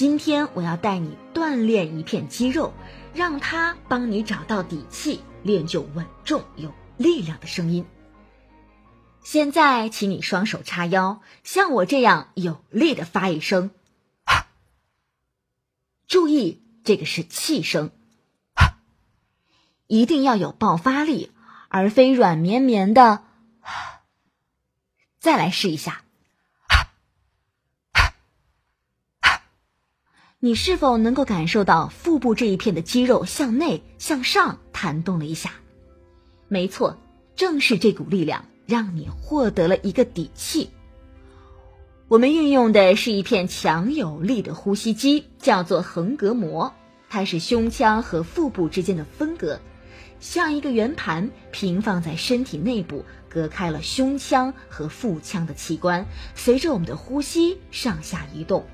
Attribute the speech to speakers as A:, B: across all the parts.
A: 今天我要带你锻炼一片肌肉，让它帮你找到底气，练就稳重有力量的声音。现在，请你双手叉腰，像我这样有力的发一声。注意，这个是气声，一定要有爆发力，而非软绵绵的。再来试一下，你是否能够感受到腹部这一片的肌肉向内向上弹动了一下？没错，正是这股力量。让你获得了一个底气。我们运用的是一片强有力的呼吸肌，叫做横膈膜，它是胸腔和腹部之间的分隔，像一个圆盘平放在身体内部，隔开了胸腔和腹腔的器官，随着我们的呼吸上下移动。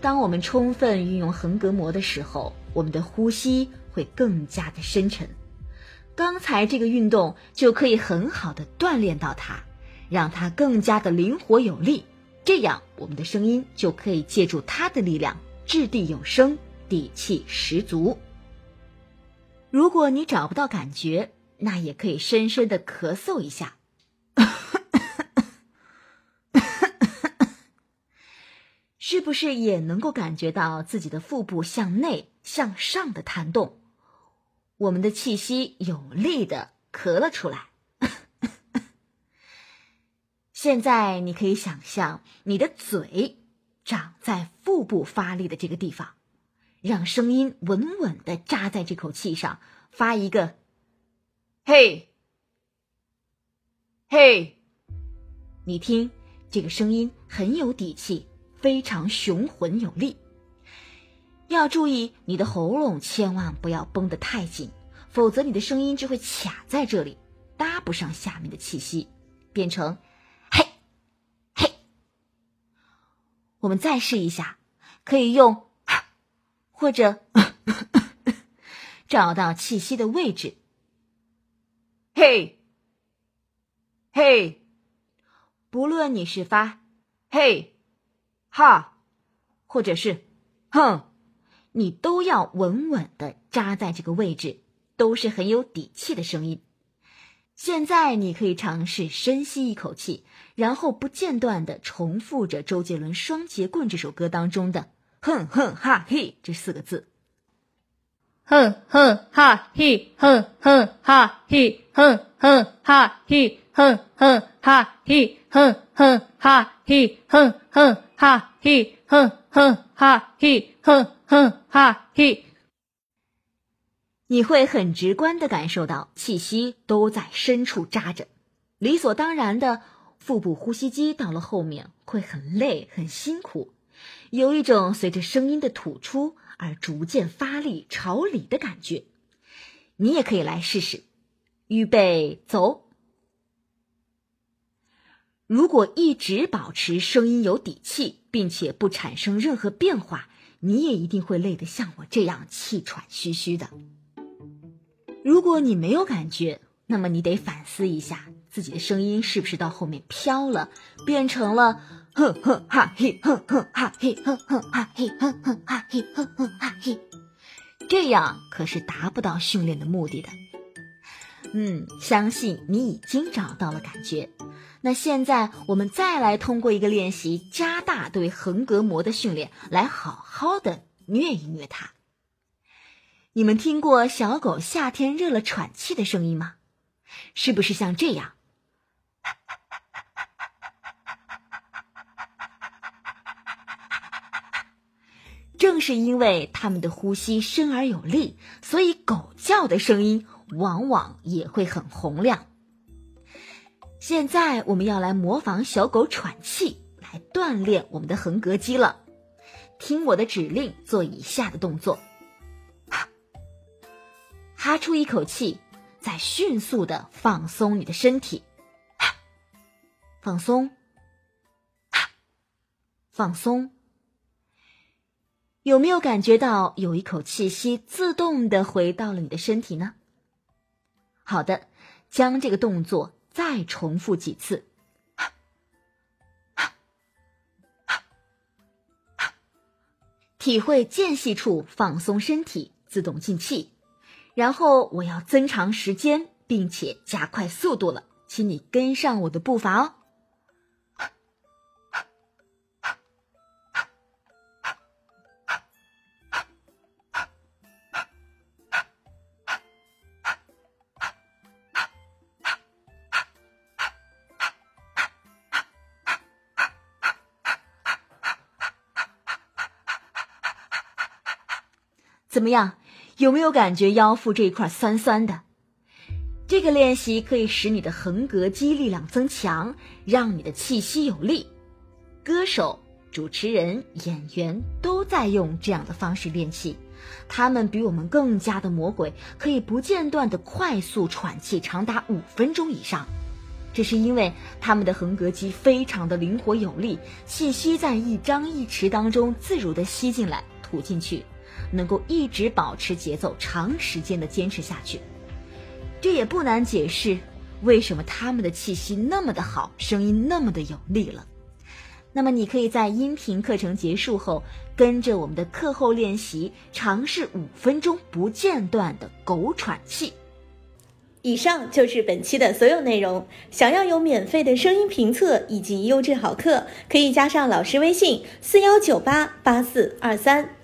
A: 当我们充分运用横膈膜的时候，我们的呼吸会更加的深沉。刚才这个运动就可以很好的锻炼到它，让它更加的灵活有力，这样我们的声音就可以借助它的力量掷地有声，底气十足。如果你找不到感觉，那也可以深深的咳嗽一下，是不是也能够感觉到自己的腹部向内向上的弹动？我们的气息有力的咳了出来。现在你可以想象你的嘴长在腹部发力的这个地方，让声音稳稳的扎在这口气上，发一个“嘿，嘿”。你听，这个声音很有底气，非常雄浑有力。要注意，你的喉咙千万不要绷得太紧，否则你的声音就会卡在这里，搭不上下面的气息，变成“嘿，嘿”。我们再试一下，可以用“或者 找到气息的位置，“嘿，嘿”。不论你是发“嘿，哈”，或者是“哼”。你都要稳稳的扎在这个位置，都是很有底气的声音。现在你可以尝试深吸一口气，然后不间断的重复着周杰伦《双截棍》这首歌当中的“哼哼哈嘿”这四个字。
B: 哼哼哈嘿，哼哼哈嘿，哼哼哈嘿，哼哼哈嘿，哼哼哈嘿，哼哼哈嘿，哼哼哈嘿，哼。哼哈嘿，
A: 你会很直观的感受到气息都在深处扎着，理所当然的腹部呼吸肌到了后面会很累很辛苦，有一种随着声音的吐出而逐渐发力朝里的感觉。你也可以来试试，预备走。如果一直保持声音有底气，并且不产生任何变化。你也一定会累得像我这样气喘吁吁的。如果你没有感觉，那么你得反思一下自己的声音是不是到后面飘了，变成了哼哼哈嘿哼哼哈嘿哼哼哈嘿哼哼哈嘿哼哼哈嘿，这样可是达不到训练的目的的。嗯，相信你已经找到了感觉。那现在我们再来通过一个练习，加大对横膈膜的训练，来好好的虐一虐它。你们听过小狗夏天热了喘气的声音吗？是不是像这样？正是因为它们的呼吸深而有力，所以狗叫的声音往往也会很洪亮。现在我们要来模仿小狗喘气，来锻炼我们的横膈肌了。听我的指令，做以下的动作：哈哈出一口气，再迅速的放松你的身体，哈放松，哈放松。有没有感觉到有一口气息自动的回到了你的身体呢？好的，将这个动作。再重复几次，体会间隙处放松身体，自动进气。然后我要增长时间，并且加快速度了，请你跟上我的步伐哦。怎么样？有没有感觉腰腹这一块酸酸的？这个练习可以使你的横膈肌力量增强，让你的气息有力。歌手、主持人、演员都在用这样的方式练气，他们比我们更加的魔鬼，可以不间断的快速喘气长达五分钟以上。这是因为他们的横膈肌非常的灵活有力，气息在一张一弛当中自如的吸进来、吐进去。能够一直保持节奏，长时间的坚持下去，这也不难解释为什么他们的气息那么的好，声音那么的有力了。那么，你可以在音频课程结束后，跟着我们的课后练习，尝试五分钟不间断的狗喘气。
C: 以上就是本期的所有内容。想要有免费的声音评测以及优质好课，可以加上老师微信：四幺九八八四二三。